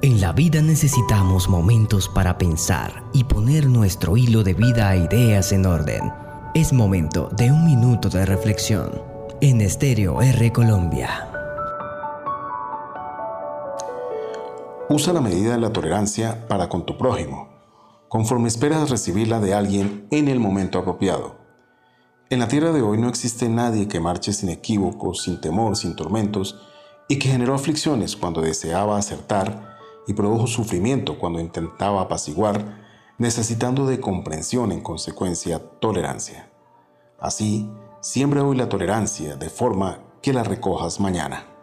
En la vida necesitamos momentos para pensar y poner nuestro hilo de vida a ideas en orden. Es momento de un minuto de reflexión en Estéreo R Colombia. Usa la medida de la tolerancia para con tu prójimo, conforme esperas recibirla de alguien en el momento apropiado. En la tierra de hoy no existe nadie que marche sin equívocos, sin temor, sin tormentos, y que generó aflicciones cuando deseaba acertar y produjo sufrimiento cuando intentaba apaciguar, necesitando de comprensión en consecuencia tolerancia. Así, siembra hoy la tolerancia de forma que la recojas mañana.